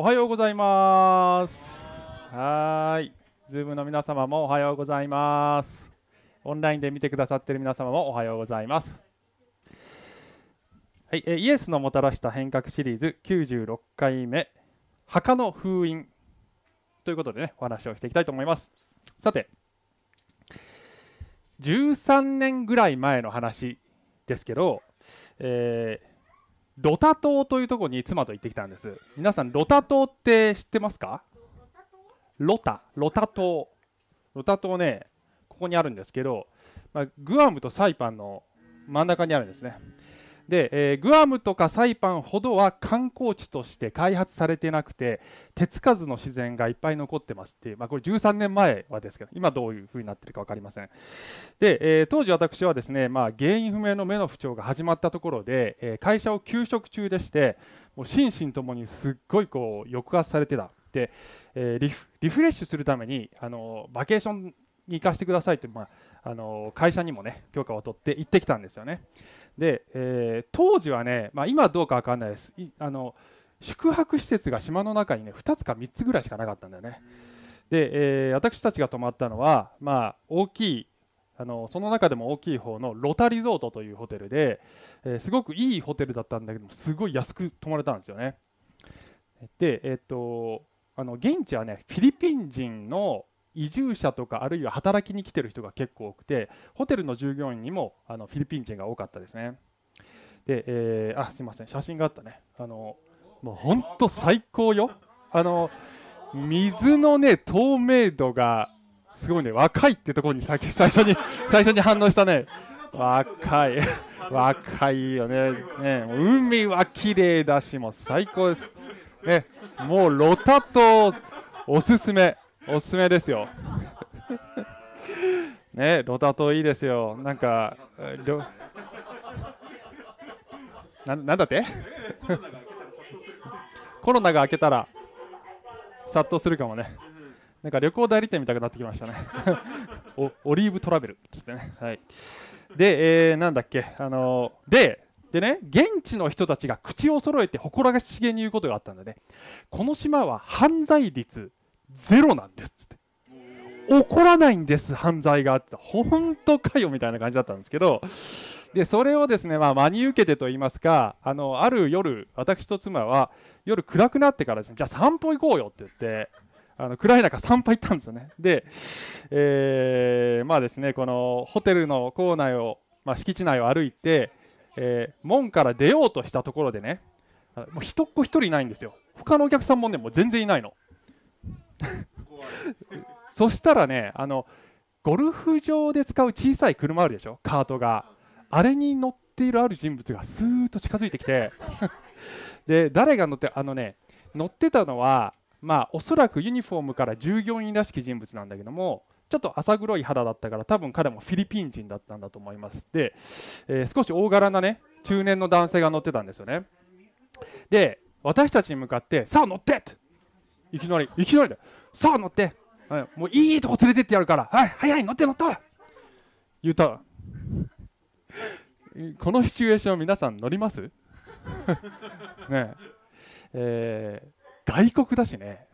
おはようございます。はい。ズームの皆様もおはようございます。オンラインで見てくださっている皆様もおはようございます。はい、えイエスのもたらした変革シリーズ96回目墓の封印ということでねお話をしていきたいと思います。さて13年ぐらい前の話ですけど、えー、ロタ島というところに妻と行ってきたんです。皆さんロタ島って知ってますか？ロタ？ロタ島。ロタ島ねここにあるんですけど、まあ、グアムとサイパンの真ん中にあるんですね。で、えー、グアムとかサイパンほどは観光地として開発されてなくて手つかずの自然がいっぱい残ってますっていう、まあ、これ13年前はですけど今どういう風になってるか分かりません。で、えー、当時私はですね、まあ、原因不明の目の不調が始まったところで、えー、会社を休職中でしてもう心身ともにすっごいこう抑圧されてたで、えリフリフレッシュするためにあのバケーションに行かせてくださいという、まあ、あの会社にもね許可を取って行ってきたんですよね。で、えー、当時はね、まあ、今どうか分かんないです。あの宿泊施設が島の中にね2つか3つぐらいしかなかったんだよね。で、えー、私たちが泊まったのは、まあ、大きいあのその中でも大きい方のロタリゾートというホテルで、えー、すごくいいホテルだったんだけどすごい安く泊まれたんですよね。でえっ、とあの現地はねフィリピン人の移住者とかあるいは働きに来てる人が結構多くてホテルの従業員にもあのフィリピン人が多かったですね。で、えー、あすいません。写真があったね。あのもう本当最高よ。あの水のね透明度がすごいね。若いってところに最初に最初に反応したね。若い。若いよね。ね。海は綺麗だしもう最高です。ね。もうロタとおすすめ。おすすめですよ。ねロタ島いいですよ。なんかななんだって？コロナが明けたら殺到するかもね。なんか旅行代理店みたくなってきましたね。オリーブトラベル。っつってね。はい。で、えー、なんだっけ？あのー、ででね現地の人たちが口を揃えて誇らしげに言うことがあったんだね。この島は犯罪率ゼロなんですって。起こらないんです犯罪があって。本当かよみたいな感じだったんですけど。でそれをですね、まあ、真に受けてと言いますかあのある夜私と妻は夜暗くなってからですねじゃあ散歩行こうよって言ってあの暗い中散歩行ったんですよね。で、えー、まあですねこのホテルの構内を、まあ、敷地内を歩いて、えー、門から出ようとしたところでねもう人っ子1人いないんですよ。他のお客さんもねもう全然いないの。そしたらねあのゴルフ場で使う小さい車あるでしょ？カートが。あれに乗っているある人物がスーッと近づいてきて。で誰が乗ってあのね乗ってたのはまあおそらくユニフォームから従業員らしき人物なんだけどもちょっと浅黒い肌だったから多分彼もフィリピン人だったんだと思います。で、えー、少し大柄なね中年の男性が乗ってたんですよね。で私たちに向かってさあ乗ってっていきなり。いきなりださあ乗って、はい、もういいとこ連れてってやるから。はい。早い乗って乗って。言った。このシチュエーション皆さん乗ります？ねえー、外国だしね。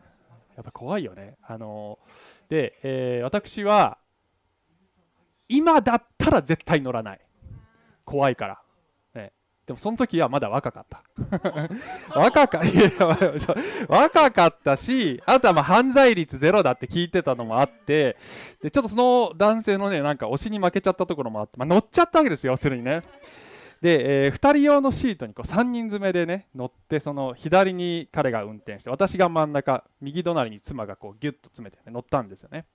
やっぱ怖いよね。あのー、で、えー、私は今だったら絶対乗らない。怖いから。でもその時はまだ若かった。若か若かったしあとはまあ犯罪率ゼロだって聞いてたのもあってでちょっとその男性のねなんか推しに負けちゃったところもあって、まあ、乗っちゃったわけですよ要するにね。で、えー、2人用のシートにこう3人詰めでね乗ってその左に彼が運転して私が真ん中右隣に妻がこうギュッと詰めて、ね、乗ったんですよね。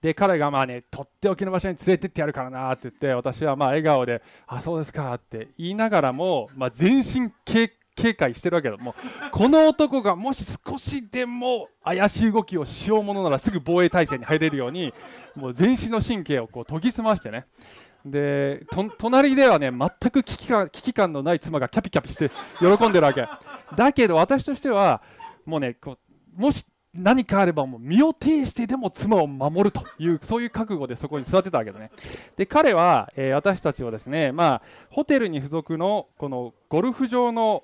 で彼がまあねとっておきの場所に連れてってやるからなって言って私はまあ笑顔で「あそうですか」って言いながらも、まあ、全身警戒してるわけだもうこの男がもし少しでも怪しい動きをしようものならすぐ防衛態勢に入れるようにもう全身の神経をこう研ぎ澄ましてね。で隣ではね全く危機感危機感のない妻がキャピキャピして喜んでるわけ。だけど私としてはもうねこうもし何かあればもう身を挺してでも妻を守るというそういう覚悟でそこに座ってたわけだね。で彼は、えー、私たちをですね、まあ、ホテルに付属のこのゴルフ場の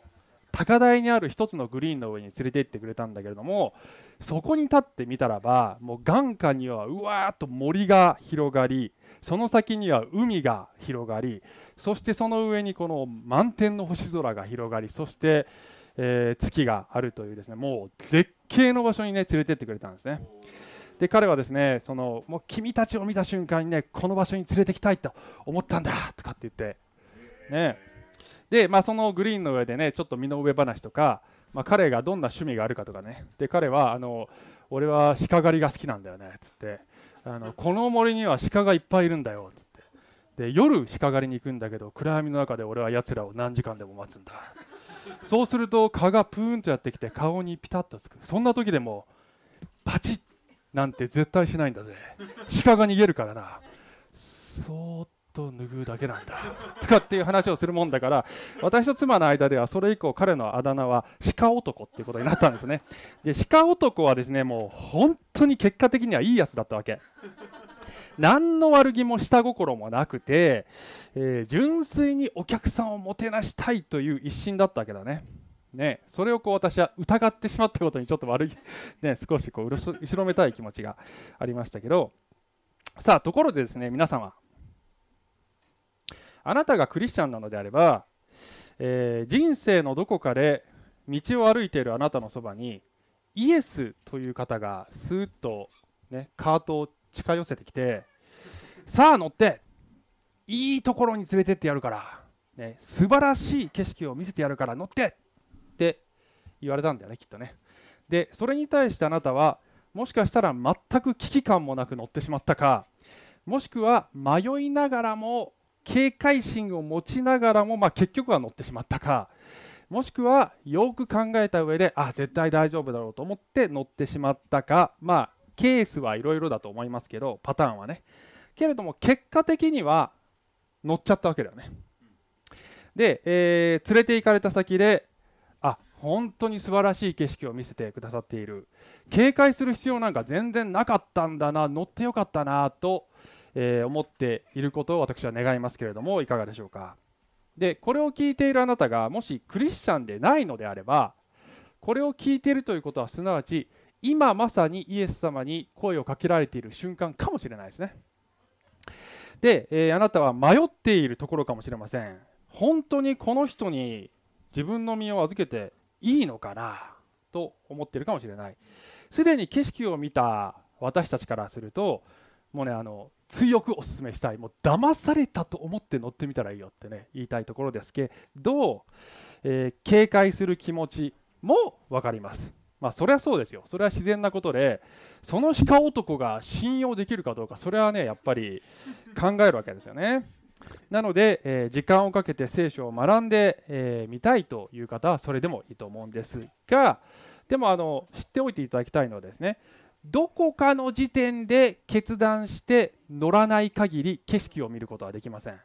高台にある一つのグリーンの上に連れて行ってくれたんだけれどもそこに立ってみたらばもう眼下にはうわーっと森が広がりその先には海が広がりそしてその上にこの満天の星空が広がりそして、えー、月があるというですねもう絶景の場所にね連れてってくれたんですね。で彼はですねそのもう君たちを見た瞬間にねこの場所に連れてきたいと思ったんだとかって言ってね。で、まあ、そのグリーンの上でねちょっと身の上話とか、まあ、彼がどんな趣味があるかとかね。で彼はあの俺は鹿狩りが好きなんだよねっつって。あのこの森には鹿がいっぱいいるんだよっつって。で夜鹿狩りに行くんだけど暗闇の中で俺はやつらを何時間でも待つんだ。そうすると蚊がプーンとやってきて顔にピタッとつく。そんな時でもパチッなんて絶対しないんだぜ。鹿が逃げるからな。そーっと拭うだけなんだ。とかっていう話をするもんだから私と妻の間ではそれ以降彼のあだ名は鹿男っていうことになったんですね。で鹿男はですねもう本当に結果的にはいいやつだったわけ。何の悪気も下心もなくて、えー、純粋にお客さんをもてなしたいという一心だったわけだね。ね、それをこう私は疑ってしまったことにちょっと悪い、ね、少しこう後ろめたい気持ちがありましたけど。さあところでですね皆様。あなたがクリスチャンなのであれば、えー、人生のどこかで道を歩いているあなたのそばにイエスという方がスーッと、ね、カートを近寄せてきてさあ乗っていいところに連れてってやるから、ね、素晴らしい景色を見せてやるから乗ってって言われたんだよねきっとね。でそれに対してあなたはもしかしたら全く危機感もなく乗ってしまったかもしくは迷いながらも警戒心を持ちながらも、まあ、結局は乗ってしまったかもしくはよく考えた上であ絶対大丈夫だろうと思って乗ってしまったかまあケースはいろいろだと思いますけどパターンはね。けれども結果的には乗っちゃったわけだよね。で、えー、連れて行かれた先であ本当に素晴らしい景色を見せてくださっている。警戒する必要なんか全然なかったんだな乗ってよかったなと、えー、思っていることを私は願いますけれどもいかがでしょうか。でこれを聞いているあなたがもしクリスチャンでないのであればこれを聞いているということはすなわち今まさにイエス様に声をかけられている瞬間かもしれないですね。で、えー、あなたは迷っているところかもしれません。本当にこの人に自分の身を預けていいのかなと思っているかもしれない。すでに景色を見た私たちからするともうねあの強くお勧めしたい。もう騙されたと思って乗ってみたらいいよってね言いたいところですけど、えー、警戒する気持ちも分かります。まあそれはそうですよ。それは自然なことでその鹿男が信用できるかどうかそれはねやっぱり考えるわけですよね。なので、えー、時間をかけて聖書を学んでみ、えー、たいという方はそれでもいいと思うんですがでもあの知っておいていただきたいのはですねどこかの時点で決断して乗らない限り景色を見ることはできません。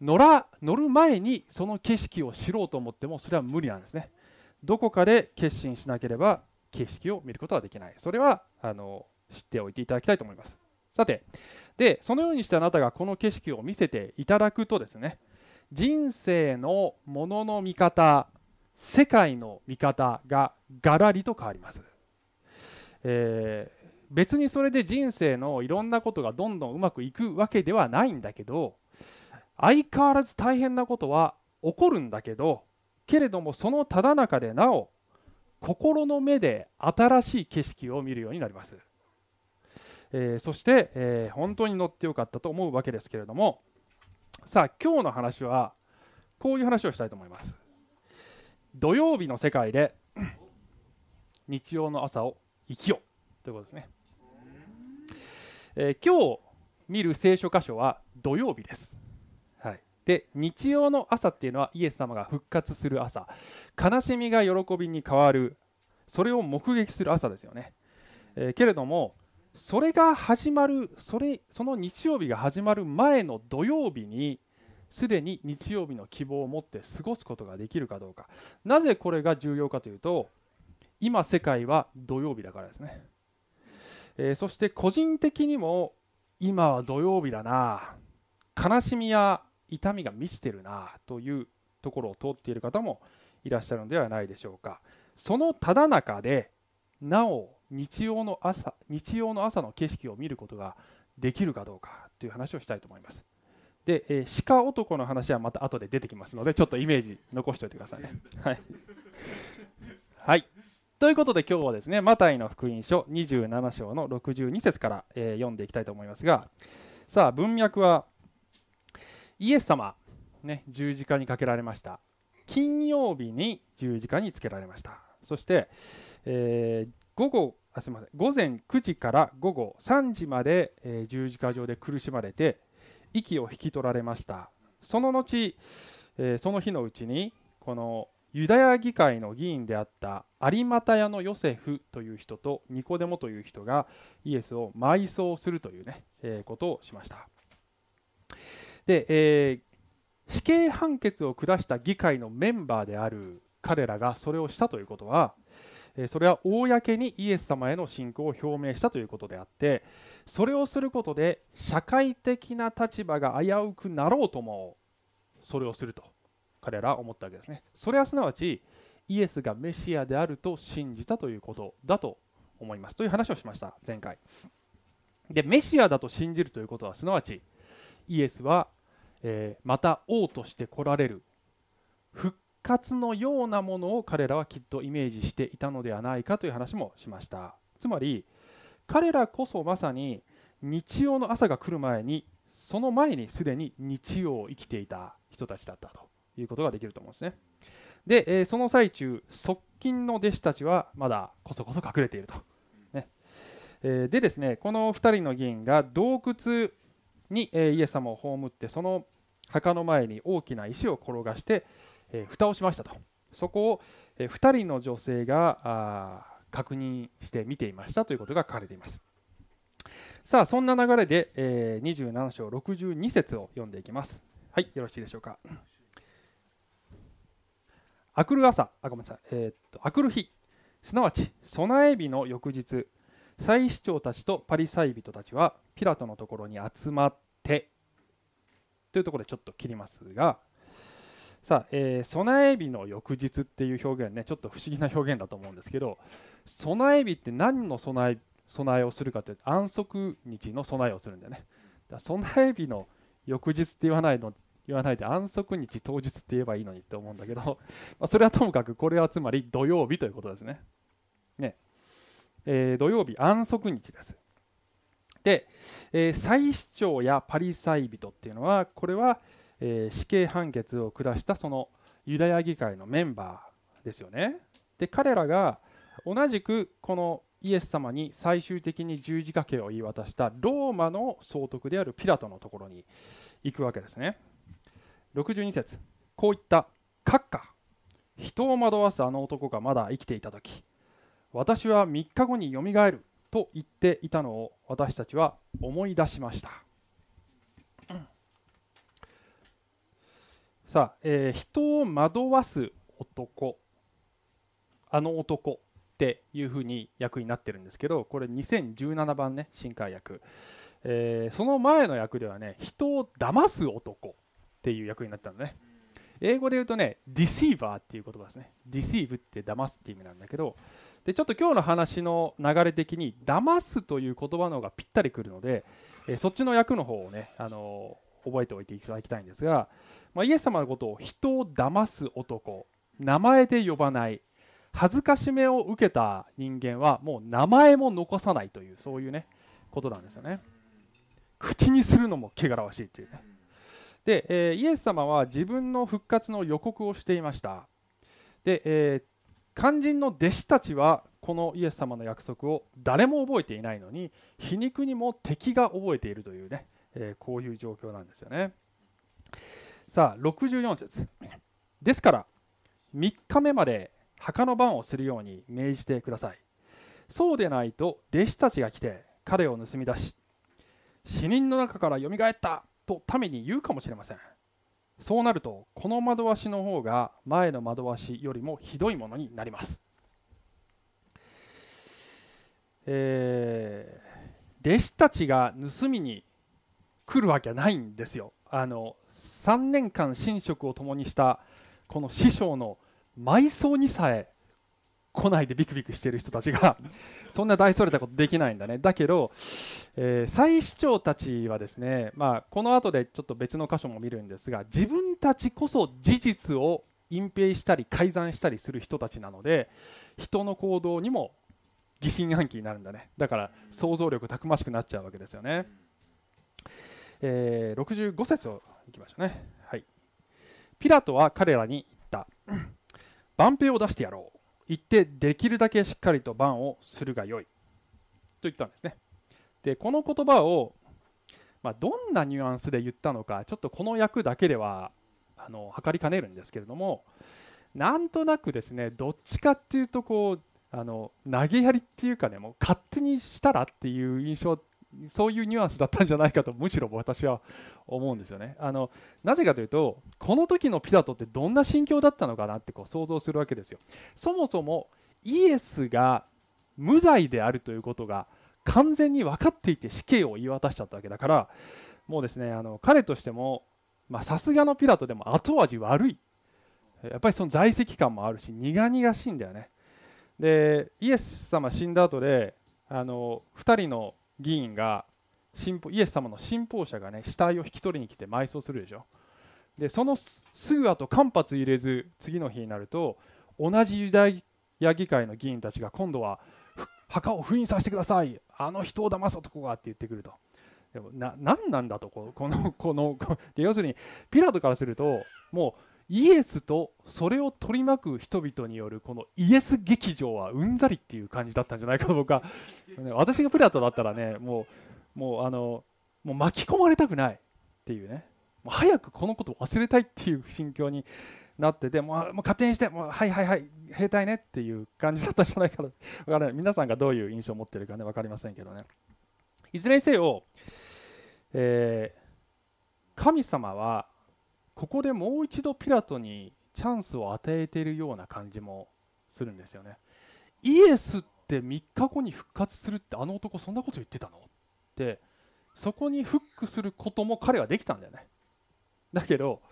乗ら乗る前にその景色を知ろうと思ってもそれは無理なんですね。どこかで決心しなければ景色を見ることはできない。それはあの知っておいていただきたいと思います。さてでそのようにしてあなたがこの景色を見せていただくとですね人生のものの見方世界の見方ががらりと変わります、えー、別にそれで人生のいろんなことがどんどんうまくいくわけではないんだけど相変わらず大変なことは起こるんだけどけれどもそのただ中でなお心の目で新しい景色を見るようになります。えー、そして、えー、本当に乗ってよかったと思うわけですけれどもさあ今日の話はこういう話をしたいと思います。土曜日の世界で 日曜の朝を生きようということですね、えー、今日見る聖書箇所は土曜日です、で日曜の朝っていうのはイエス様が復活する朝。悲しみが喜びに変わる。それを目撃する朝ですよね、えー、けれどもそれが始まるそれその日曜日が始まる前の土曜日にすでに日曜日の希望を持って過ごすことができるかどうか。なぜこれが重要かというと今世界は土曜日だからですね、えー、そして個人的にも今は土曜日だな。悲しみや痛みが満ちてるなというところを通っている方もいらっしゃるのではないでしょうか。そのただ中でなお日曜の朝日曜の朝の景色を見ることができるかどうかという話をしたいと思います。で、えー、鹿男の話はまた後で出てきますのでちょっとイメージ残しておいてくださいね。はい、はい、ということで今日はですねマタイの福音書27章の62節から、えー、読んでいきたいと思いますがさあ文脈はイエス様、ね、十字架にかけられました。金曜日に十字架につけられました。そして、えー、午後あすみません。午前9時から午後3時まで、えー、十字架上で苦しまれて息を引き取られました。その後、えー、その日のうちにこのユダヤ議会の議員であった有股屋のヨセフという人とニコデモという人がイエスを埋葬するというね、えー、ことをしました。で、えー、死刑判決を下した議会のメンバーである彼らがそれをしたということはえそれは公にイエス様への信仰を表明したということであってそれをすることで社会的な立場が危うくなろうともそれをすると彼らは思ったわけですね。それはすなわちイエスがメシアであると信じたということだと思います。という話をしました前回。でメシアだと信じるということはすなわちイエスは、えー、また王として来られる復活のようなものを彼らはきっとイメージしていたのではないかという話もしました。つまり彼らこそまさに日曜の朝が来る前にその前にすでに日曜を生きていた人たちだったということができると思うんですね。で、えー、その最中側近の弟子たちはまだこそこそ隠れていると、ね。えー、でですねこの2人の議員が洞窟に、え、イエス様を葬ってその墓の前に大きな石を転がしてえー、蓋をしましたと。そこを、え、2人の女性が確認して見ていましたということが書かれています。さあそんな流れで、え、27章62節を読んでいきます。はいよろしいでしょうか。あくる朝あごめんなさい、えー、っとあくる日。すなわち備え日の翌日。祭司長たちとパリサイ人たちはピラトのところに集まってというところでちょっと切りますがさあ、えー、備え日の翌日っていう表現ねちょっと不思議な表現だと思うんですけど備え日って何の備え備えをするかというと安息日の備えをするんだよね。だ備え日の翌日って言わないの言わないで安息日当日って言えばいいのにって思うんだけど、まあ、それはともかくこれはつまり土曜日ということですね。ね、えー、土曜日安息日ですで、えー、祭司長やパリサイ人っていうのはこれは、えー、死刑判決を下したそのユダヤ議会のメンバーですよね。で彼らが同じくこのイエス様に最終的に十字架刑を言い渡したローマの総督であるピラトのところに行くわけですね。62節こういった閣下人を惑わすあの男がまだ生きていた時私は3日後によみがえると言っていたのを私たちは思い出しました。さあ、えー、人を惑わす男。あの男っていうふうに役になってるんですけどこれ2017番ね新海役、えー、その前の役ではね人を騙す男っていう役になったのね。英語で言うとねディシーバーっていう言葉ですね。ディシーブって騙すっていう意味なんだけどでちょっと今日の話の流れ的に騙すという言葉の方がぴったりくるので、えー、そっちの役の方をね、あのー、覚えておいていただきたいんですがまあ、イエス様のことを人を騙す男名前で呼ばない恥ずかしめを受けた人間はもう名前も残さないというそういうねことなんですよね。口にするのも汚らわしいっていうね。で、えー、イエス様は自分の復活の予告をしていました。で、えー、肝心の弟子たちはこのイエス様の約束を誰も覚えていないのに皮肉にも敵が覚えているというね、えー、こういう状況なんですよね。さあ64節。ですから3日目まで墓の番をするように命じてください。そうでないと弟子たちが来て彼を盗み出し死人の中からよみがえったと民に言うかもしれません。そうなるとこの窓しの方が前の窓しよりもひどいものになります、えー、弟子たちが盗みに来るわけないんですよ。あの3年間寝食を共にしたこの師匠の埋葬にさえ来ないでビクビクしてる人たちが そんな大それたことできないんだね。だけど、えー、祭司長たちはですね、まあ、この後でちょっと別の箇所も見るんですが自分たちこそ事実を隠蔽したり改ざんしたりする人たちなので人の行動にも疑心暗鬼になるんだね。だから想像力たくましくなっちゃうわけですよね、えー、65節をいきましょうね、はい、ピラトは彼らに言った。万兵を出してやろう。言ってできるだけしっかりと番をするがよい。と言ったんですね。でこの言葉を、まあ、どんなニュアンスで言ったのかちょっとこの役だけではあの測りかねるんですけれどもなんとなくですねどっちかっていうとこうあの投げやりっていうかねもう勝手にしたらっていう印象そういうニュアンスだったんじゃないかとむしろ私は思うんですよね。あのなぜかというとこの時のピラトってどんな心境だったのかなってこう想像するわけですよ。そもそもイエスが無罪であるということが完全に分かっていて死刑を言い渡しちゃったわけだからもうですねあの彼としてもさすがのピラトでも後味悪い。やっぱりその在籍感もあるし苦々しいんだよね。でイエス様死んだ後であの2人の議員がイエス様の信奉者がね死体を引き取りに来て埋葬するでしょ。でそのすぐ後間髪入れず次の日になると同じユダヤ議会の議員たちが今度は墓を封印させてください。あの人を騙す男がって言ってくると。でもな何なんだとこのこので要するにピラトからするともうイエスとそれを取り巻く人々によるこのイエス劇場はうんざりっていう感じだったんじゃないかと僕は 私がプラトだったらねもうもうあのもう巻き込まれたくないっていうね。もう早くこのことを忘れたいっていう心境になっててもうもう勝手にしてもうはいはいはい兵隊ねっていう感じだったんじゃないかと。からない。皆さんがどういう印象を持ってるかね分かりませんけどね。いずれにせよ、えー、神様はここでもう一度ピラトにチャンスを与えているような感じもするんですよね。イエスって3日後に復活するってあの男そんなこと言ってたの？ってそこにフックすることも彼はできたんだよね。だけど、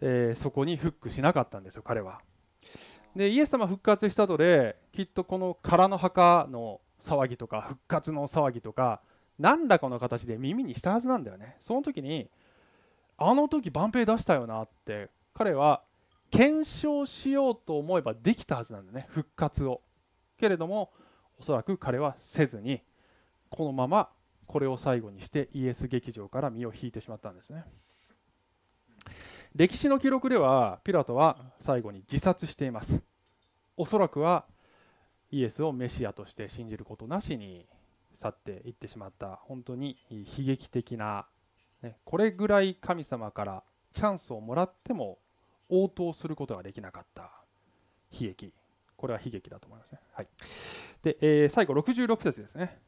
えー、そこにフックしなかったんですよ彼は。でイエス様復活した後できっとこの空の墓の騒ぎとか復活の騒ぎとか何らかの形で耳にしたはずなんだよね。その時にあの時万平出したよなって彼は検証しようと思えばできたはずなんだね復活を。けれどもおそらく彼はせずにこのままこれを最後にしてイエス劇場から身を引いてしまったんですね。歴史の記録ではピラトは最後に自殺しています。おそらくはイエスをメシアとして信じることなしに去っていってしまった。本当に悲劇的なね、これぐらい神様からチャンスをもらっても応答することができなかった悲劇。これは悲劇だと思いますね、はい。でえー、最後66節ですね。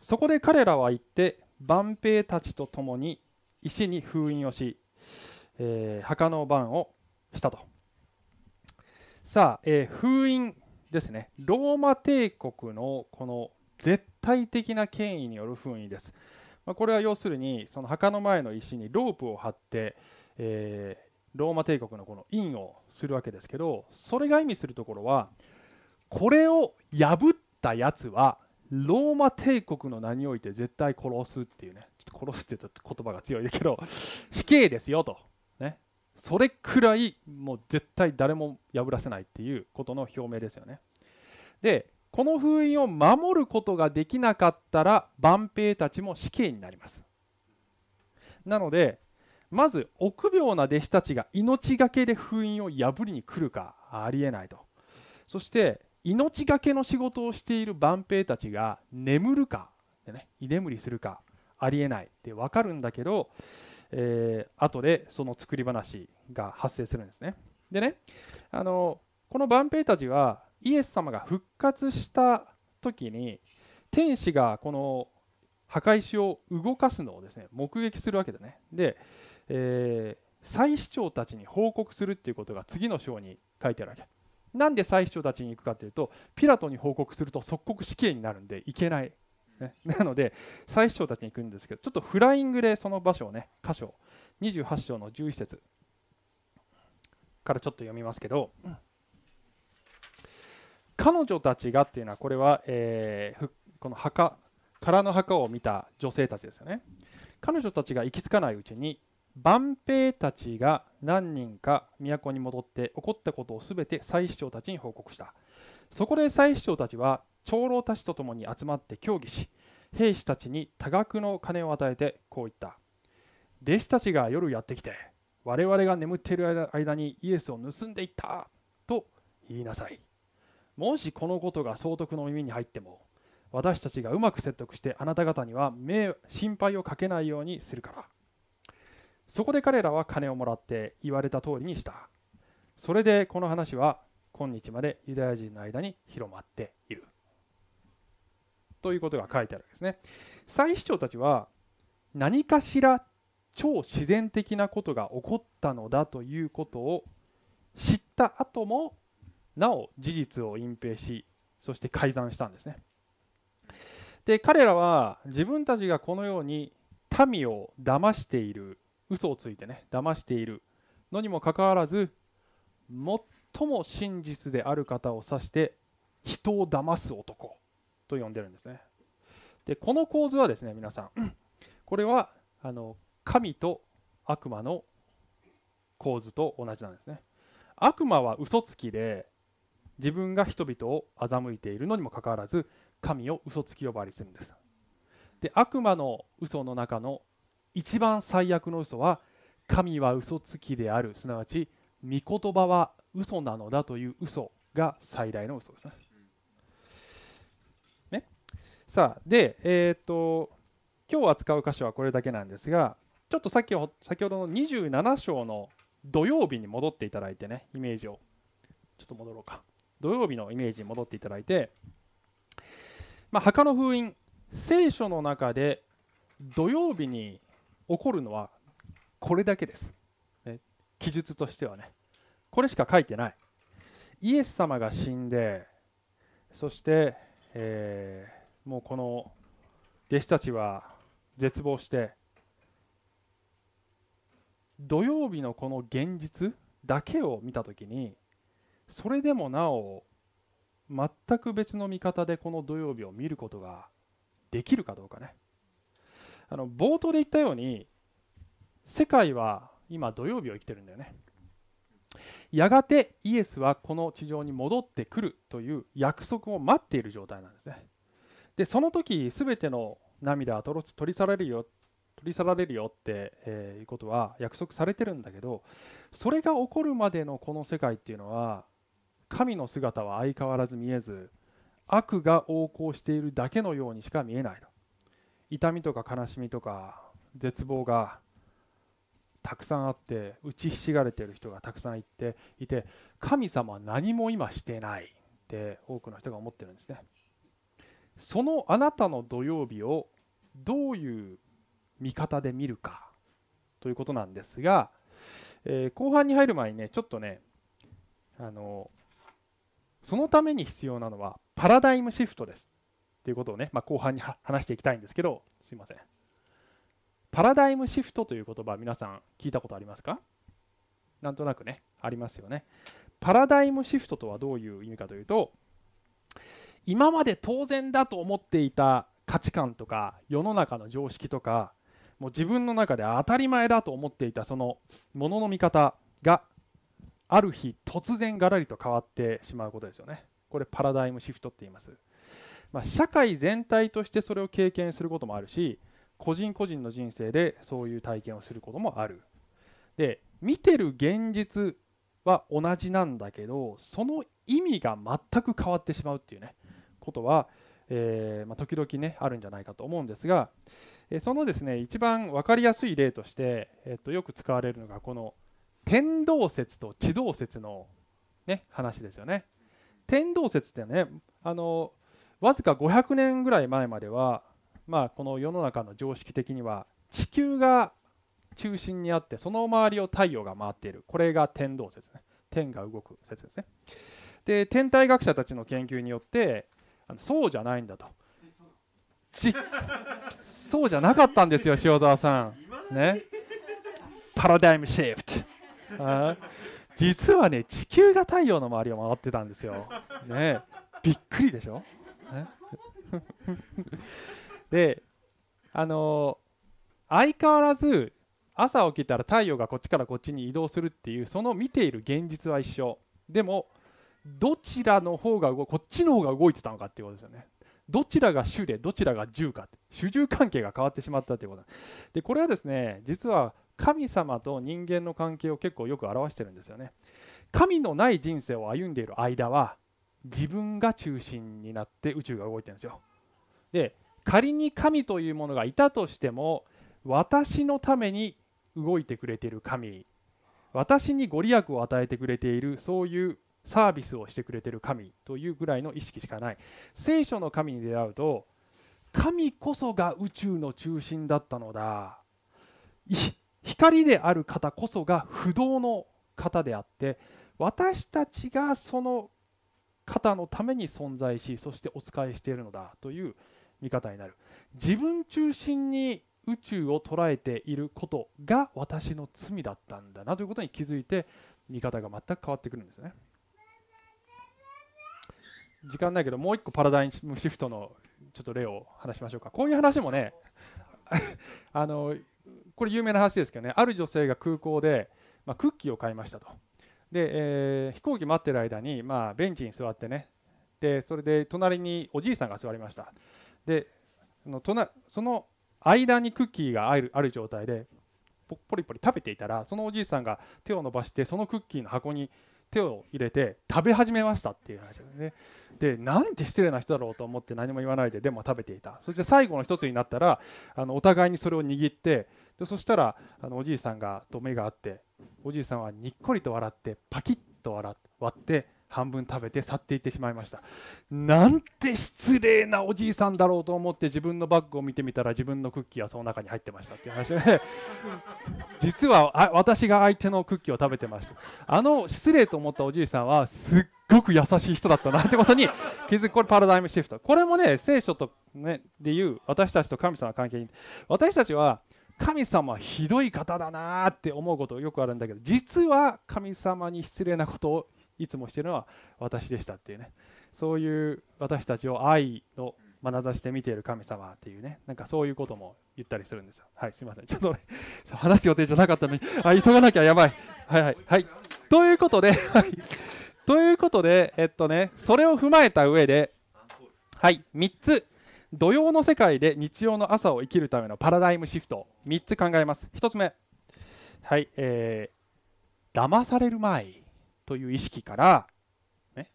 そこで彼らは行って万兵たちと共に石に封印をし、えー、墓の番をしたと。さあ、えー、封印ですね。ローマ帝国のこの絶対的な権威による封印です。まあ、これは要するにその墓の前の石にロープを張って、えー、ローマ帝国のこの印をするわけですけどそれが意味するところはこれを破ったやつはローマ帝国の名において絶対殺すっていうねちょっと殺すって言うと言葉が強いけど 死刑ですよと、ね、それくらいもう絶対誰も破らせないっていうことの表明ですよね。でこの封印を守ることができなかったら万兵たちも死刑になります。なのでまず臆病な弟子たちが命がけで封印を破りに来るかありえないと。そして命がけの仕事をしている万兵たちが眠るかで、ね、居眠りするかありえないって分かるんだけど、えー、後でその作り話が発生するんですね。でねあのこの万兵たちはイエス様が復活した時に天使がこの墓石を動かすのをですね目撃するわけだね。で、えー、祭司長たちに報告するっていうことが次の章に書いてあるわけ。なんで祭司長たちに行くかというとピラトに報告すると即刻死刑になるんで行けない、ね、なので祭司長たちに行くんですけどちょっとフライングでその場所をね箇所28章の11節からちょっと読みますけど、彼女たちがっていうのはこれは、えー、この墓空の墓を見た女性たちですよね。彼女たちが行き着かないうちに万兵たちが何人か都に戻って起こったことをすべて祭司長たちに報告した。そこで祭司長たちは長老たちと共に集まって協議し兵士たちに多額の金を与えてこう言った。弟子たちが夜やってきて我々が眠っている間にイエスを盗んでいったと言いなさい。もしこのことが総督の耳に入っても私たちがうまく説得してあなた方には心配をかけないようにするから。そこで彼らは金をもらって言われた通りにした。それでこの話は今日までユダヤ人の間に広まっている。ということが書いてあるわけですね。祭司長たちは何かしら超自然的なことが起こったのだということを知った後もなお事実を隠蔽しそして改ざんしたんですね。で彼らは自分たちがこのように民を騙している嘘をついてね騙しているのにもかかわらず最も真実である方を指して人を騙す男と呼んでるんですね。でこの構図はですね皆さん これはあの神と悪魔の構図と同じなんですね。悪魔は嘘つきで自分が人々を欺いているのにもかかわらず神を嘘つき呼ばわりするんです。で悪魔の嘘の中の一番最悪の嘘は神は嘘つきである。すなわち御言葉は嘘なのだという嘘が最大の嘘ですね。ね。さあで、えーと、今日扱う箇所はこれだけなんですがちょっと先ほ先ほどの27章の土曜日に戻っていただいてねイメージを。ちょっと戻ろうか。土曜日のイメージに戻っていただいて、まあ、墓の封印聖書の中で土曜日に起こるのはこれだけです、ね、記述としてはね。これしか書いてない。イエス様が死んでそして、えー、もうこの弟子たちは絶望して土曜日のこの現実だけを見た時にそれでもなお全く別の見方でこの土曜日を見ることができるかどうかね。あの冒頭で言ったように世界は今土曜日を生きてるんだよね。やがてイエスはこの地上に戻ってくるという約束を待っている状態なんですね。でその時全ての涙は取り去られるよ取り去られるよって、えー、いうことは約束されてるんだけどそれが起こるまでのこの世界っていうのは神の姿は相変わらず見えず悪が横行しているだけのようにしか見えない痛みとか悲しみとか絶望がたくさんあって打ちひしがれている人がたくさんいていて神様は何も今してないって多くの人が思ってるんですね。そのあなたの土曜日をどういう見方で見るかということなんですが、えー、後半に入る前にねちょっとねあのそのために必要なのはパラダイムシフトです。ということをね、まあ、後半に話していきたいんですけどすいません。パラダイムシフトという言葉皆さん聞いたことありますか？なんとなくねありますよね。パラダイムシフトとはどういう意味かというと今まで当然だと思っていた価値観とか世の中の常識とかもう自分の中で当たり前だと思っていたそのものの見方がある日突然ガラリと変わってしまうことですよね。これパラダイムシフトって言います、まあ、社会全体としてそれを経験することもあるし個人個人の人生でそういう体験をすることもある。で見てる現実は同じなんだけどその意味が全く変わってしまうっていうねことは、えー、まあ、時々ねあるんじゃないかと思うんですが、えそのですね一番分かりやすい例として、えー、とよく使われるのがこの天動説と地動説の、ね、話ですよね。天動説ってねあのわずか500年ぐらい前までは、まあ、この世の中の常識的には地球が中心にあってその周りを太陽が回っている。これが天動説ね。天が動く説ですね。で天体学者たちの研究によってあのそうじゃないんだと。ちそうじゃなかったんですよ塩沢さん。ね。パラダイムシフト。実はね地球が太陽の周りを回ってたんですよ。ね、びっくりでしょ？であの相変わらず朝起きたら太陽がこっちからこっちに移動するっていうその見ている現実は一緒。でもどちらの方がこっちの方が動いてたのかっていうことですよね。どちらが主でどちらが従か主従関係が変わってしまったということ。でこれはですね実は神様と人間の関係を結構よく表してるんですよね。神のない人生を歩んでいる間は自分が中心になって宇宙が動いてるんですよ。で仮に神というものがいたとしても私のために動いてくれている神私にご利益を与えてくれているそういうサービスをしてくれている神というぐらいの意識しかない。聖書の神に出会うと神こそが宇宙の中心だったのだ。光である方こそが不動の方であって私たちがその方のために存在しそしてお仕えしているのだという見方になる。自分中心に宇宙を捉えていることが私の罪だったんだなということに気づいて見方が全く変わってくるんですね。時間ないけどもう一個パラダイムシフトのちょっと例を話しましょうか。こういう話もね あのこれ有名な話ですけどね。ある女性が空港で、まあ、クッキーを買いましたと。で、えー、飛行機待ってる間に、まあ、ベンチに座ってね。でそれで隣におじいさんが座りました。でその隣その間にクッキーがあるある状態でポリポリ食べていたらそのおじいさんが手を伸ばしてそのクッキーの箱に手を入れて食べ始めましたっていう話ですね。でなんて失礼な人だろうと思って何も言わないででも食べていた。そして最後の一つになったらあのお互いにそれを握ってでそしたらあのおじいさんがと目が合っておじいさんはにっこりと笑ってパキッと割って半分食べて去っていってしまいました。なんて失礼なおじいさんだろうと思って自分のバッグを見てみたら自分のクッキーはその中に入ってましたっていう話。で、実はあ私が相手のクッキーを食べてました。あの失礼と思ったおじいさんはすっごく優しい人だったなってことに 気づくこれパラダイムシフト。これもね聖書と、ね、でいう私たちと神様の関係に。私たちは神様はひどい方だなって思うことよくあるんだけど実は神様に失礼なことをいつもしてるのは私でしたっていうね。そういう私たちを愛の眼差しで見ている神様っていうね。なんかそういうことも言ったりするんですよ。はいすいません。ちょっとね話す予定じゃなかったのに。あ急がなきゃやばい。はいはいはい。ということではい。ということでえっとねそれを踏まえた上ではい3つ。土曜の世界で日曜の朝を生きるためのパラダイムシフト。3つ考えます。1つ目。はいえー、騙される前。という意識から、ね、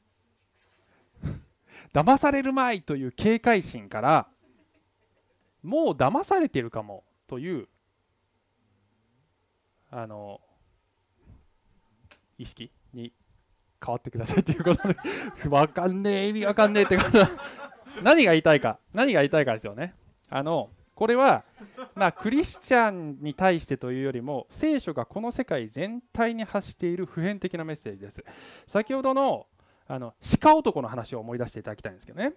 騙されるまいという警戒心からもう騙されてるかもというあの意識に変わってくださいということで 分かんねえ意味わかんねえってこと。何が言いたいか何が言いたいかですよね。あのこれは、まあ、クリスチャンに対してというよりも聖書がこの世界全体に発している普遍的なメッセージです。先ほどのあの鹿男の話を思い出していただきたいんですけどね。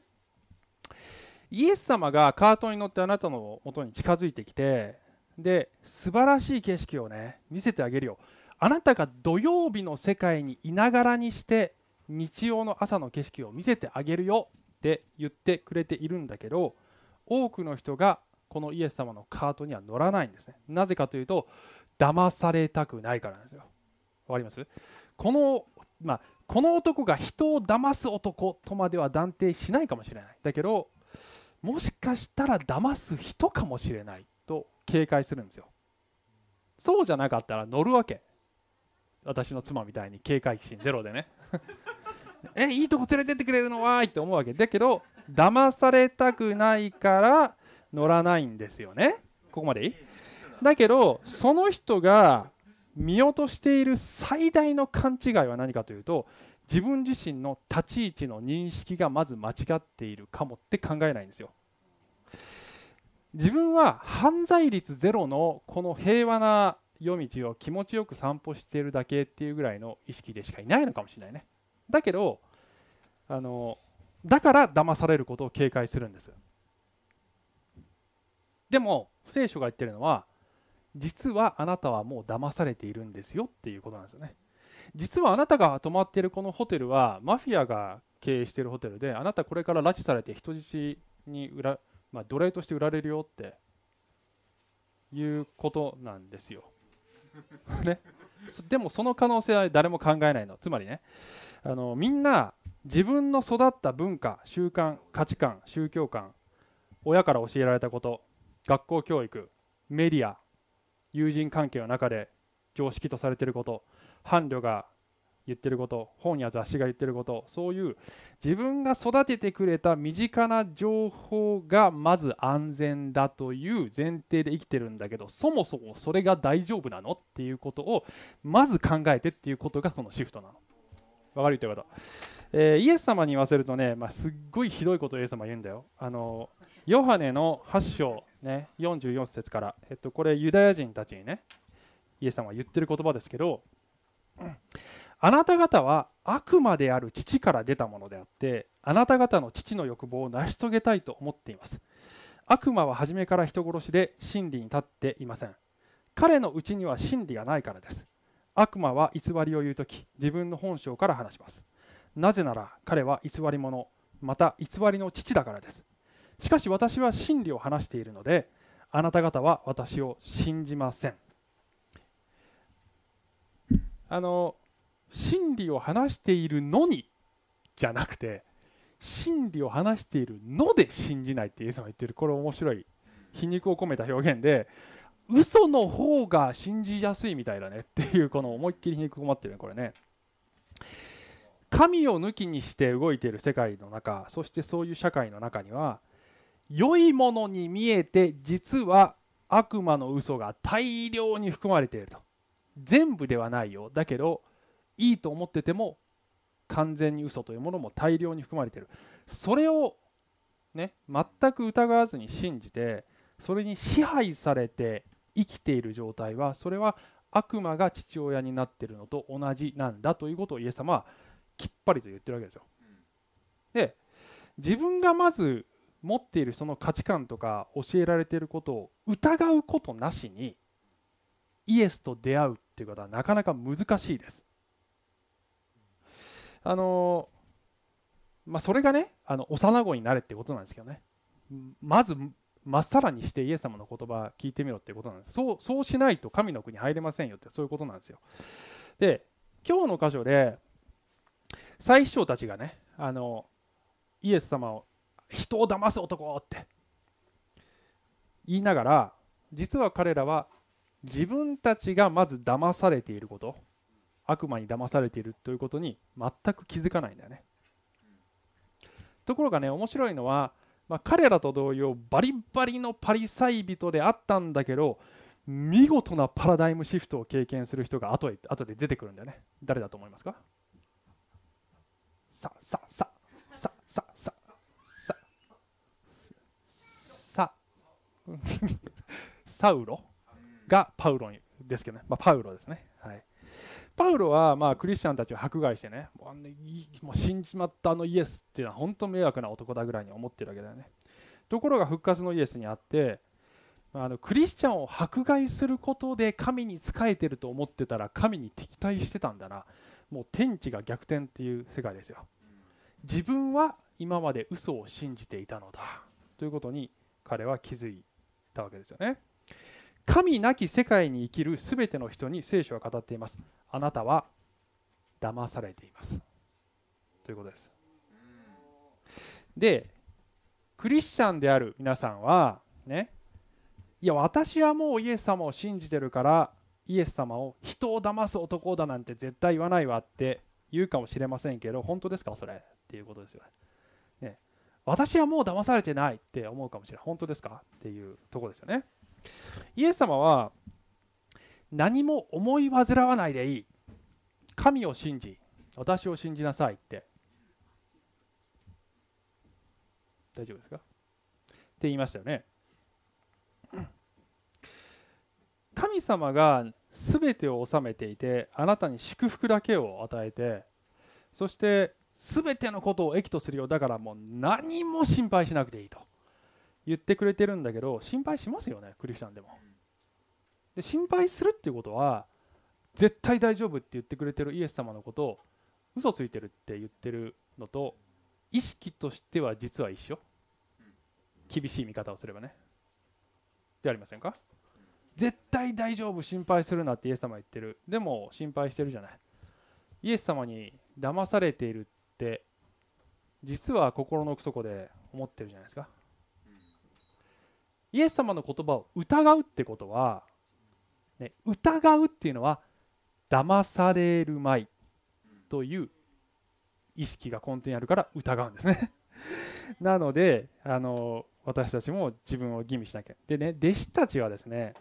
イエス様がカートに乗ってあなたのもとに近づいてきてで素晴らしい景色をね見せてあげるよ。あなたが土曜日の世界にいながらにして日曜の朝の景色を見せてあげるよって言ってくれているんだけど多くの人がこのイエス様のカートには乗らないんですね。なぜかというと騙されたくないからなんですよ。わかります？この,、まあ、この男が人を騙す男とまでは断定しないかもしれない。だけどもしかしたら騙す人かもしれないと警戒するんですよ。そうじゃなかったら乗るわけ。私の妻みたいに警戒心ゼロでね。えいいとこ連れてってくれるの？わーいって思うわけ。だけど騙されたくないから乗らないんですよね。ここまでいい？だけどその人が見落としている最大の勘違いは何かというと自分自身の立ち位置の認識がまず間違っているかもって考えないんですよ。自分は犯罪率ゼロのこの平和な夜道を気持ちよく散歩しているだけっていうぐらいの意識でしかいないのかもしれないね。だけどあのだから騙されることを警戒するんです。でも聖書が言ってるのは実はあなたはもう騙されているんですよっていうことなんですよね。実はあなたが泊まっているこのホテルはマフィアが経営しているホテルであなたこれから拉致されて人質に売まあ、奴隷として売られるよっていうことなんですよ。ね、でもその可能性は誰も考えないの。つまりねあのみんな自分の育った文化習慣価値観宗教観親から教えられたこと学校教育メディア友人関係の中で常識とされていること伴侶が言ってること本や雑誌が言ってることそういう自分が育ててくれた身近な情報がまず安全だという前提で生きてるんだけどそもそもそれが大丈夫なの？っていうことをまず考えてっていうことがこのシフトなの。わかるということ、えー、イエス様に言わせるとね、まあ、すっごいひどいことをイエス様言うんだよ。あのヨハネの8章、ね、44節から、えっと、これユダヤ人たちにねイエス様が言ってる言葉ですけど、あなた方は悪魔である父から出たものであってあなた方の父の欲望を成し遂げたいと思っています。悪魔は初めから人殺しで真理に立っていません。彼のうちには真理がないからです。悪魔は偽りを言う時自分の本性から話します。なぜなら彼は偽り者また偽りの父だからです。しかし私は真理を話しているのであなた方は私を信じません。あの真理を話しているのにじゃなくて真理を話しているので信じないってイエス様言ってるこれ面白い皮肉を込めた表現で嘘の方が信じやすいみたいだね っていうこの思いっきり皮肉こまってるねこれね。神を抜きにして動いている世界の中そしてそういう社会の中には良いものに見えて実は悪魔の嘘が大量に含まれていると。全部ではないよ。だけどいいと思ってても完全に嘘というものも大量に含まれている。それをね全く疑わずに信じてそれに支配されて生きている状態はそれは悪魔が父親になっているのと同じなんだということをイエス様はきっぱりと言ってるわけですよ。で自分がまず持っているその価値観とか教えられていることを疑うことなしにイエスと出会うっていうことはなかなか難しいです。あのまあ、それがねあの幼子になれってことなんですけどね。まずまっさらにしてイエス様の言葉聞いてみろってことなんです。そうそうしないと神の国入れませんよってそういうことなんですよ。で今日の箇所で最初たちがねあのイエス様を人を騙す男って。言いながら実は彼らは自分たちがまず騙されていること悪魔に騙されているということに全く気づかないんだよね。ところがね面白いのは、まあ、彼らと同様バリバリのパリサイ人であったんだけど見事なパラダイムシフトを経験する人が後で後で出てくるんだよね。誰だと思いますか？ささささささささサウロ？がパウロですけどね、まあ、パウロですね。はい。パウロはまあクリスチャンたちを迫害してねもうもう死んじまったあのイエスっていうのは本当迷惑な男だぐらいに思ってるわけだよね。ところが復活のイエスにあってあのクリスチャンを迫害することで神に仕えてると思ってたら神に敵対してたんだな。もう天地が逆転っていう世界ですよ。自分は今まで嘘を信じていたのだ。ということに彼は気づいたわけですよね。神なき世界に生きるすべての人に聖書は語っています。あなたは騙されています。ということです。でクリスチャンである皆さんはねいや私はもうイエス様を信じてるからイエス様を人を騙す男だなんて絶対言わないわって言うかもしれませんけど本当ですか？それ。っていうことですよね。私はもう騙されてないって思うかもしれない。本当ですか？っていうところですよね。イエス様は何も思い煩わないでいい。神を信じ私を信じなさいって。大丈夫ですか？って言いましたよね。神様が全てを治めていてあなたに祝福だけを与えてそして全てのことを益とするよだからもう何も心配しなくていいと。言ってくれてるんだけど心配しますよねクリスチャンでも。で心配するっていうことは絶対大丈夫って言ってくれてるイエス様のことを嘘ついてるって言ってるのと意識としては実は一緒。厳しい見方をすればね。でありませんか？絶対大丈夫心配するなってイエス様言ってる。でも心配してるじゃない。イエス様に騙されているって実は心の奥底で思ってるじゃないですか。イエス様の言葉を疑うってことは、ね、疑うっていうのは騙されるまいという意識が根底にあるから疑うんですね。なのであの私たちも自分を吟味しなきゃ。でね弟子たちはですね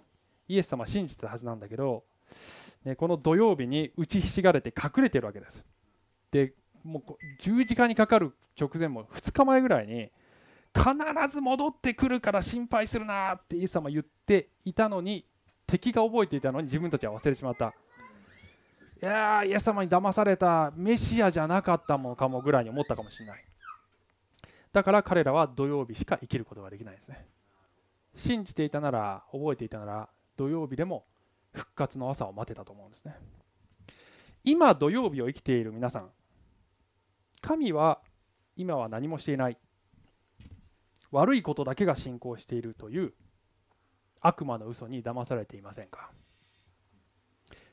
イエス様信じてたはずなんだけど、ね、この土曜日に打ちひしがれて隠れてるわけです。でもう十字架にかかる直前も2日前ぐらいに必ず戻ってくるから心配するなってイエス様言っていたのに敵が覚えていたのに自分たちは忘れてしまったいやイエス様に騙された。メシアじゃなかったものかもぐらいに思ったかもしれない。だから彼らは土曜日しか生きることができないですね。信じていたなら覚えていたなら土曜日でも復活の朝を待てたと思うんですね。今土曜日を生きている皆さん神は今は何もしていない。悪いことだけが進行しているという悪魔の嘘に騙されていませんか。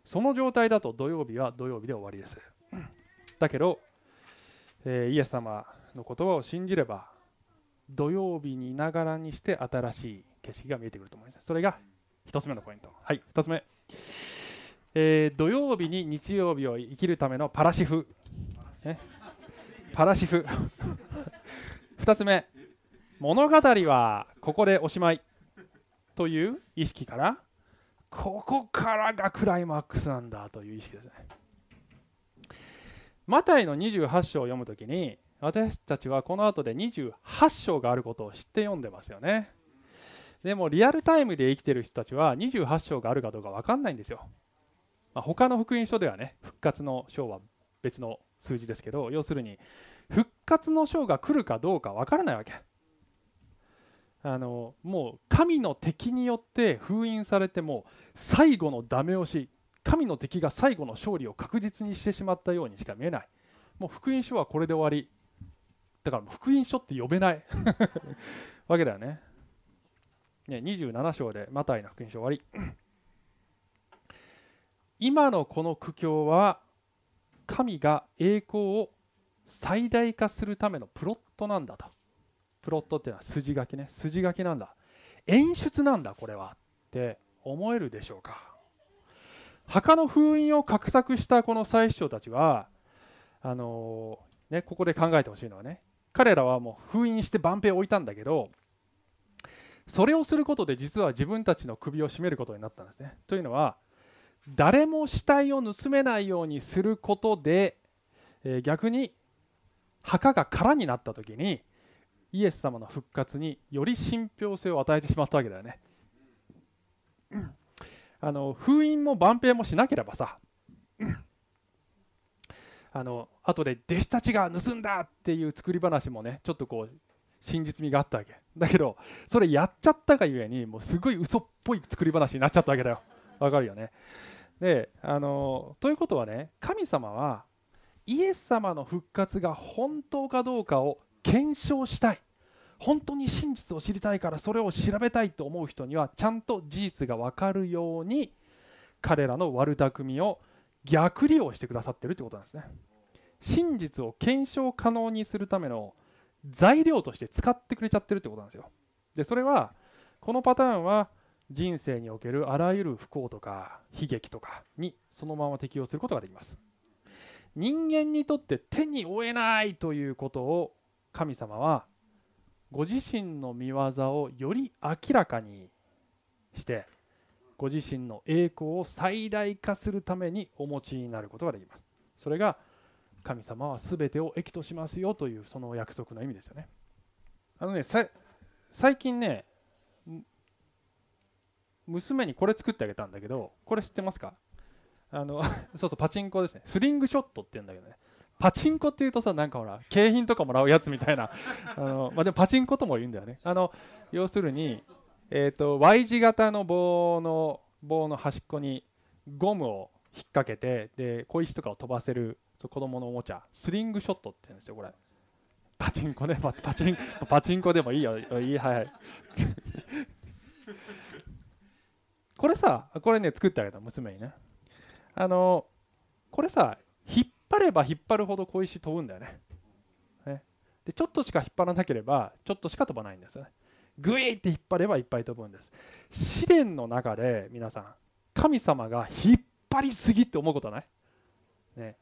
その状態だと土曜日は土曜日で終わりです。だけど、えー、イエス様の言葉を信じれば土曜日にいながらにして新しい景色が見えてくると思います。それが1つ目のポイント。はい2つ目、えー、土曜日に日曜日を生きるためのパラシフ、ね、パラシフ。2つ目。物語はここでおしまいという意識からここからがクライマックスなんだという意識ですね。マタイの28章を読むときに私たちはこの後で28章があることを知って読んでますよね。でもリアルタイムで生きてる人たちは28章があるかどうか分かんないんですよ、まあ、他の福音書ではね復活の章は別の数字ですけど要するに復活の章が来るかどうか分からないわけ。あのもう神の敵によって封印されても最後のダメ押し神の敵が最後の勝利を確実にしてしまったようにしか見えない。もう福音書はこれで終わり。だから福音書って呼べない。わけだよね。ね27章でマタイの福音書終わり。今のこの苦境は神が栄光を最大化するためのプロットなんだと。プロットっていうのは筋書きね。筋書きなんだ。演出なんだこれは。って思えるでしょうか。墓の封印を画策したこの祭司長たちはあの、ね、ここで考えてほしいのはね。彼らはもう封印して万平を置いたんだけどそれをすることで実は自分たちの首を絞めることになったんですね。というのは誰も死体を盗めないようにすることで、えー、逆に墓が空になった時にイエス様の復活により信憑性を与えてしまったわけだよね。あの封印も万平もしなければさあの後で弟子たちが盗んだっていう作り話もねちょっとこう真実味があったわけだけどそれやっちゃったがゆえにもうすごい嘘っぽい作り話になっちゃったわけだよわかるよね。であのということはね神様はイエス様の復活が本当かどうかを検証したい。本当に真実を知りたいからそれを調べたいと思う人にはちゃんと事実が分かるように彼らの悪巧みを逆利用してくださってるってことなんですね。真実を検証可能にするための材料として使ってくれちゃってるってことなんですよ。でそれはこのパターンは人生におけるあらゆる不幸とか悲劇とかにそのまま適用することができます。人間にとって手に負えないということを神様はご自身の見業をより明らかにしてご自身の栄光を最大化するためにお持ちになることができます。それが神様は全てを益としますよというその約束の意味ですよね。あのね最近ね娘にこれ作ってあげたんだけどこれ知ってますか？あの そうそうパチンコですね。スリングショットって言うんだけどね。パチンコっていうとさなんかほら景品とかもらうやつみたいな。あの、まあ、でもパチンコとも言うんだよね。あの要するに、えーと、Y 字型の棒の棒の端っこにゴムを引っ掛けてで小石とかを飛ばせる子供のおもちゃ。スリングショットって言うんですよこれ。パチンコね。パパチンパチンコでもいいよ。いいはいはい。これさこれね作ってあげた娘にね。あのこれさ引っ張れば引っ張るほど小石飛ぶんだよね。ね。でちょっとしか引っ張らなければちょっとしか飛ばないんですよね。グイって引っ張ればいっぱい飛ぶんです。試練の中で皆さん神様が引っ張りすぎって思うことない？ね。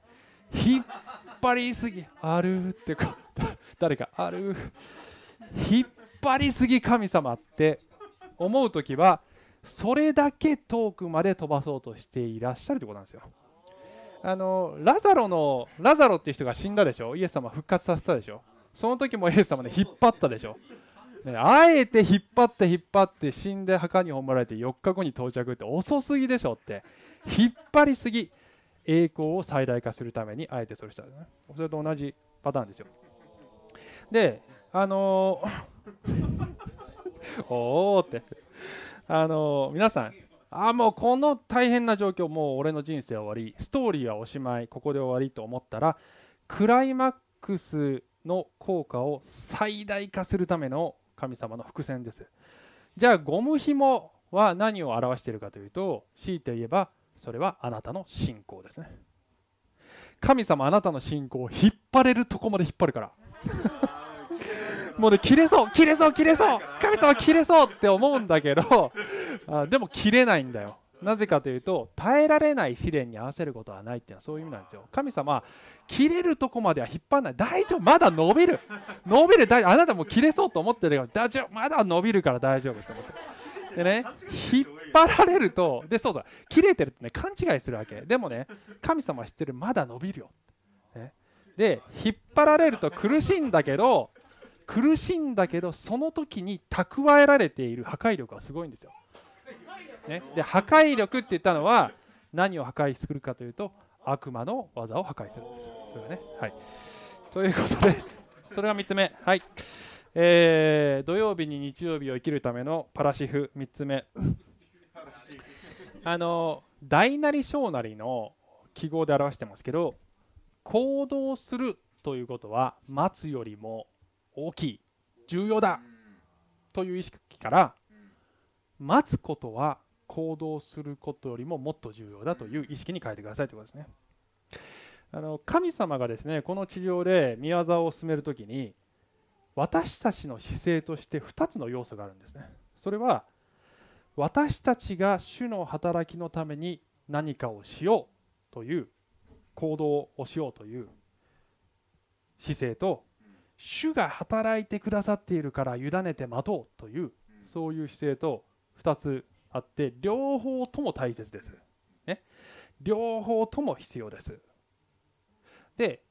引っ張りすぎあるってか 誰かある？引っ張りすぎ神様って思う時はそれだけ遠くまで飛ばそうとしていらっしゃるということなんですよ。あのラザロのラザロっていう人が死んだでしょ？イエス様復活させたでしょ？その時もイエス様ね引っ張ったでしょ、ね、あえて引っ張って引っ張って死んで墓に葬られて4日後に到着って遅すぎでしょって。引っ張りすぎ栄光を最大化するためにあえてそれしたね。それと同じパターンですよ。であのー おおって。あの皆さん。あもうこの大変な状況もう俺の人生終わり。ストーリーはおしまいここで終わりと思ったらクライマックスの効果を最大化するための神様の伏線です。じゃあゴム紐は何を表しているかというと強いて言えばそれはあなたの信仰ですね。神様あなたの信仰を引っ張れるとこまで引っ張るから。もうね切れそう切れそう切れそう。神様切れそうって思うんだけどあでも切れないんだよ。なぜかというと耐えられない試練に合わせることはないっていうのはそういう意味なんですよ。神様切れるとこまでは引っ張らない。大丈夫まだ伸びる。伸びる大あなたも切れそうと思ってるよ。大丈夫まだ伸びるから大丈夫って思ってでね引っ張られるとでそうそう切れてるってね勘違いするわけ。でもね神様知ってる。まだ伸びるよ、ね、で引っ張られると苦しいんだけど苦しいんだけどその時に蓄えられている破壊力はすごいんですよ、ね、で破壊力って言ったのは何を破壊するかというと悪魔の技を破壊するんです。それがね。はい。ということで それが3つ目。はい。えー、土曜日に日曜日を生きるためのパラシフ3つ目。あの大なり小なりの記号で表してますけど行動するということは待つよりも大きい重要だという意識から待つことは行動することよりももっと重要だという意識に変えてくださいということですね。あの神様がですねこの地上で見業を進めるときに私たちの姿勢として2つの要素があるんですね。それは私たちが主の働きのために何かをしようという行動をしようという姿勢と主が働いてくださっているから委ねて待とうというそういう姿勢と2つあって両方とも大切です、ね、両方とも必要です。で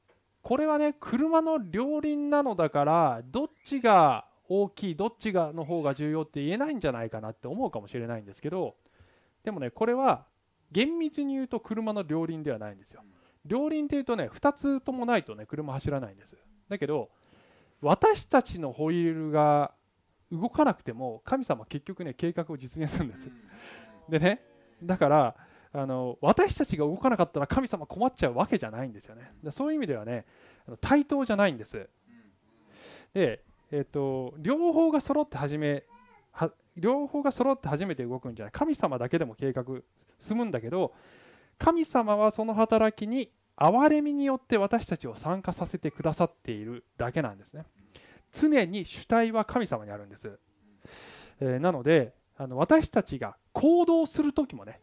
これはね車の両輪なのだからどっちが大きいどっちがの方が重要って言えないんじゃないかなって思うかもしれないんですけどでもねこれは厳密に言うと車の両輪ではないんですよ。両輪っていうとね2つともないとね車走らないんです。だけど私たちのホイールが動かなくても神様は結局ね計画を実現するんです。でねだからあの私たちが動かなかったら神様困っちゃうわけじゃないんですよね。そういう意味ではね対等じゃないんです。で、えーと、両方が揃って始め両方が揃って初めて動くんじゃない。神様だけでも計画進むんだけど神様はその働きに憐れみによって私たちを参加させてくださっているだけなんですね。常に主体は神様にあるんです、えー、なのであの私たちが行動する時もね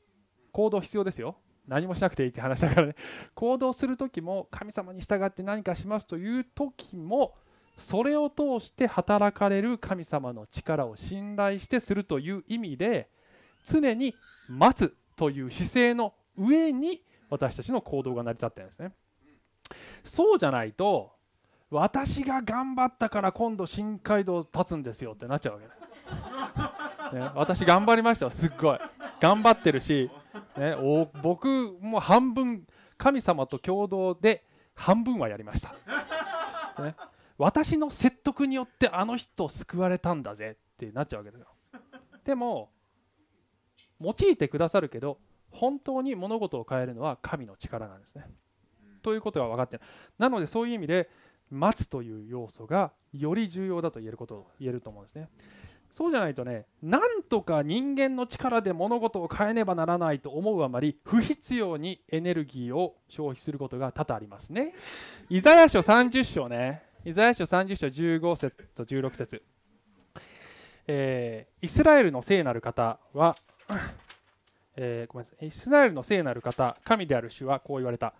行動必要ですよ。何もしなくていいって話だからね。行動する時も神様に従って何かしますという時もそれを通して働かれる神様の力を信頼してするという意味で常に待つという姿勢の上に私たちの行動が成り立ってるんですね。そうじゃないと私が頑張ったから今度新街道立つんですよってなっちゃうわけね、私頑張りましたよすっごい。頑張ってるし、ね、お僕も半分神様と共同で半分はやりました、ね、私の説得によってあの人を救われたんだぜってなっちゃうわけですよ。でも用いてくださるけど本当に物事を変えるのは神の力なんですね。ということが分かってる。なのでそういう意味で待つという要素がより重要だと言えることを言えると思うんですね。そうじゃないとねなんとか人間の力で物事を変えねばならないと思うあまり不必要にエネルギーを消費することが多々ありますね。イザヤ書30章ね。イザヤ書30章15節と16節。えー、イスラエルの聖なる方は、えー、ごめんなさい。イスラエルの聖なる方神である主はこう言われた。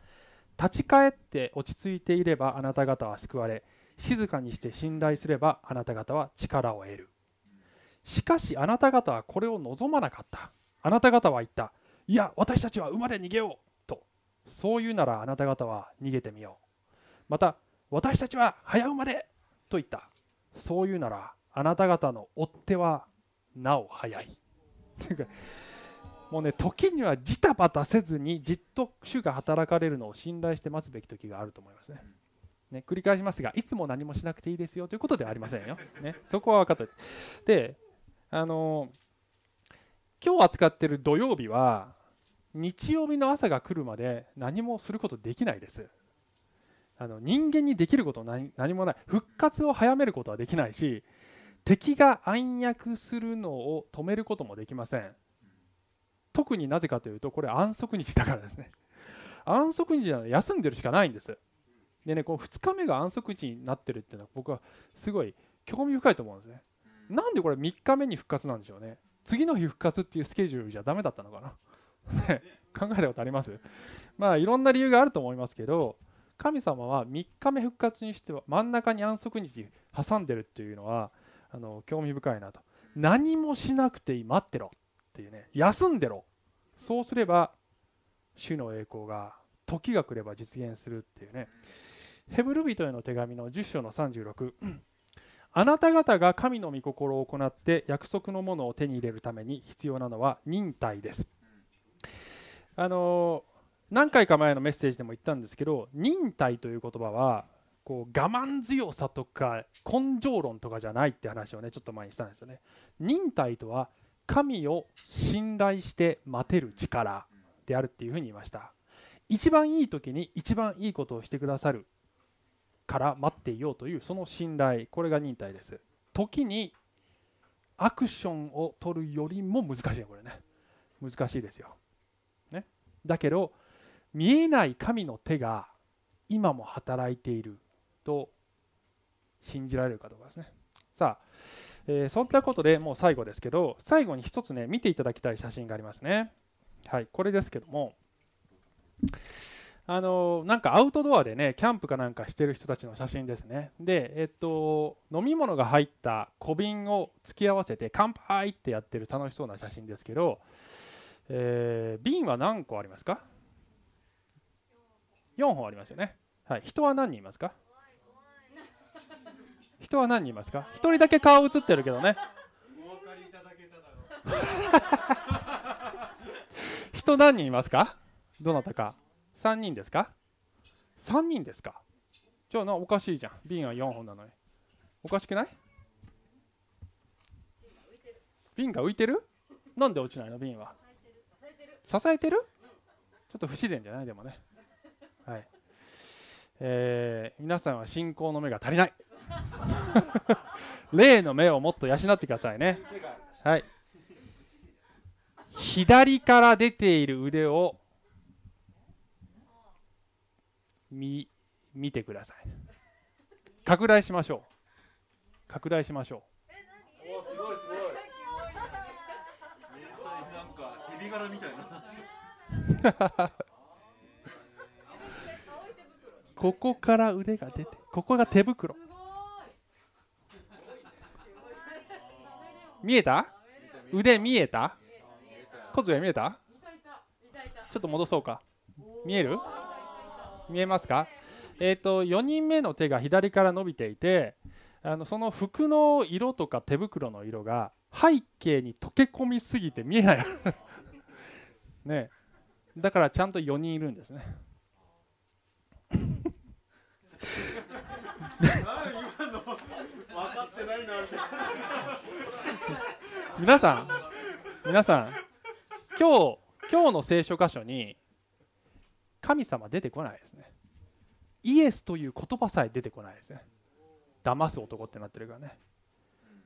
立ち返って落ち着いていればあなた方は救われ静かにして信頼すればあなた方は力を得る。しかしあなた方はこれを望まなかった。あなた方は言った。いや私たちは馬で逃げようと。そう言うならあなた方は逃げてみよう。また私たちは早馬でと言った。そう言うならあなた方の追っ手はなお早い。もうね時にはジタバタせずにじっと主が働かれるのを信頼して待つべき時があると思いますね。ね繰り返しますがいつも何もしなくていいですよということではありませんよ。ね、そこは分かったであの今日扱っている土曜日は日曜日の朝が来るまで何もすることできないです。あの人間にできることは何もない復活を早めることはできないし敵が暗躍するのを止めることもできません特になぜかというとこれ安息日だからですね。安息日なので休んでるしかないんです。でねこの2日目が安息日になってるっていうのは僕はすごい興味深いと思うんですね。なんでこれ3日目に復活なんでしょうね。次の日復活っていうスケジュールじゃダメだったのかな。考えたことあります？まあいろんな理由があると思いますけど神様は3日目復活にしては真ん中に安息日挟んでるっていうのはあの興味深いなと。何もしなくていい。待ってろ。っていうね休んでろ。そうすれば主の栄光が時が来れば実現するっていうね。ヘブル人への手紙の10章の36 あなた方が神の御心を行って約束のものを手に入れるために必要なのは忍耐です。あの何回か前のメッセージでも言ったんですけど忍耐という言葉はこう我慢強さとか根性論とかじゃないって話をねちょっと前にしたんですよね。忍耐とは神を信頼して待てる力であるっていうふうに言いました。一番いい時に一番いいことをしてくださるから待っていようというその信頼これが忍耐です。時にアクションを取るよりも難しいこれね。難しいですよ、ね、だけど見えない神の手が今も働いていると信じられるかどうかですね。さあえー、そんなことでもう最後ですけど最後に一つね見ていただきたい写真がありますね。はいこれですけどもあのなんかアウトドアでねキャンプかなんかしてる人たちの写真ですね。でえっと飲み物が入った小瓶を付き合わせて乾杯ってやってる楽しそうな写真ですけど、えー、瓶は何個ありますか？4本ありますよね。はい人は何人いますか？人は何人いますか？1人だけ顔映ってるけどね。人何人いますか？どなたか。3人ですか？3人ですか？じゃあなおかしいじゃん。瓶は4本なのに。おかしくない？瓶が浮いてる？なんで落ちないの？瓶は。支えてる？ちょっと不自然じゃない？でもね。はい。えー、皆さんは信仰の目が足りない 霊の目をもっと養ってくださいね。はい。左から出ている腕を見見てください。拡大しましょう。拡大しましょう。おすごいすごい。なんか蛇柄みたいな。ここから腕が出て、ここが手袋。見えた？腕見えた？小杖見えた？ちょっと戻そうか。見える？見えますか？えっ、ー、と4人目の手が左から伸びていてあのその服の色とか手袋の色が背景に溶け込みすぎて見えない。ね。だからちゃんと4人いるんですね。今の分かってないな皆さん皆さん今日今日の聖書箇所に神様出てこないですね。イエスという言葉さえ出てこないですね。騙す男ってなってるからね。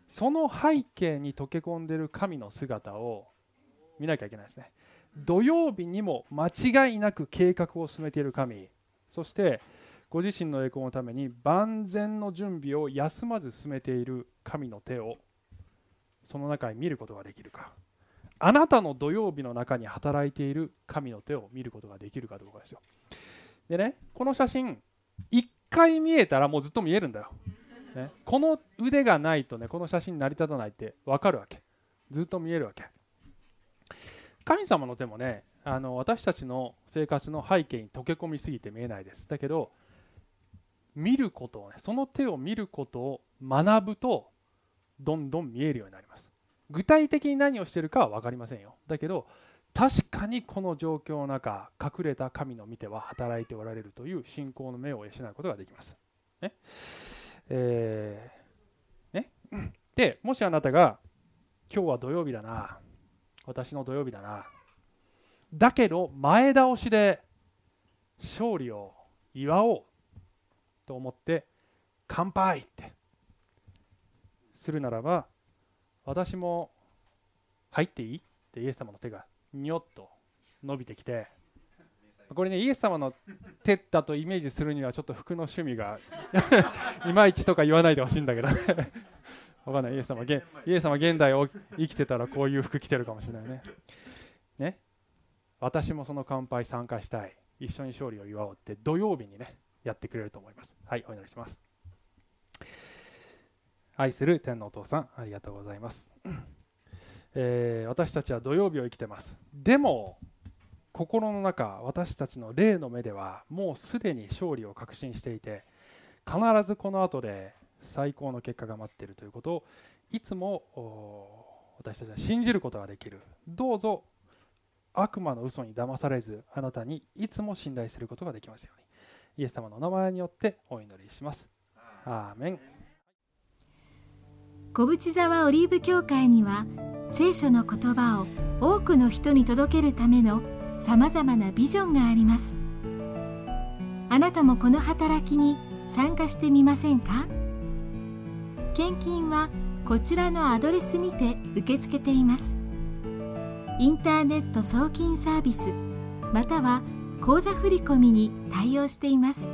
その背景に溶け込んでる神の姿を見なきゃいけないですね。土曜日にも間違いなく計画を進めている神。そしてご自身の栄光のために万全の準備を休まず進めている神の手をその中に見ることができるか。あなたの土曜日の中に働いている神の手を見ることができるかどうかですよ。でねこの写真1回見えたらもうずっと見えるんだよ、ね、この腕がないとねこの写真成り立たないって分かるわけ。ずっと見えるわけ。神様の手もねあの私たちの生活の背景に溶け込みすぎて見えないです。だけど見ることをねその手を見ることを学ぶとどんどん見えるようになります。具体的に何をしているかは分かりませんよ。だけど確かにこの状況の中隠れた神の見ては働いておられるという信仰の目を養うことができます。ね。えー、ね、でもしあなたが今日は土曜日だな私の土曜日だなだけど前倒しで勝利を祝おうと思って乾杯ってするならば私も入っていい？ってイエス様の手がにょっと伸びてきてこれねイエス様の手だとイメージするにはちょっと服の趣味が いまいちとか言わないでほしいんだけどわかんない。イエス様イエス様現代を生きてたらこういう服着てるかもしれないね。ね。私もその乾杯参加したい。一緒に勝利を祝おうって土曜日にねやってくれると思います。はいお祈りします。愛する天皇お父さんありがとうございます。えー、私たちは土曜日を生きてます。でも心の中私たちの霊の目ではもうすでに勝利を確信していて必ずこの後で最高の結果が待っているということをいつも私たちは信じることができる。どうぞ悪魔の嘘に騙されずあなたにいつも信頼することができますように。イエス様のお名前によってお祈りします。アーメン小淵沢オリーブ教会には聖書の言葉を多くの人に届けるためのさまざまなビジョンがあります。あなたもこの働きに参加してみませんか？献金はこちらのアドレスにて受け付けています。インターネット送金サービスまたは口座振込に対応しています。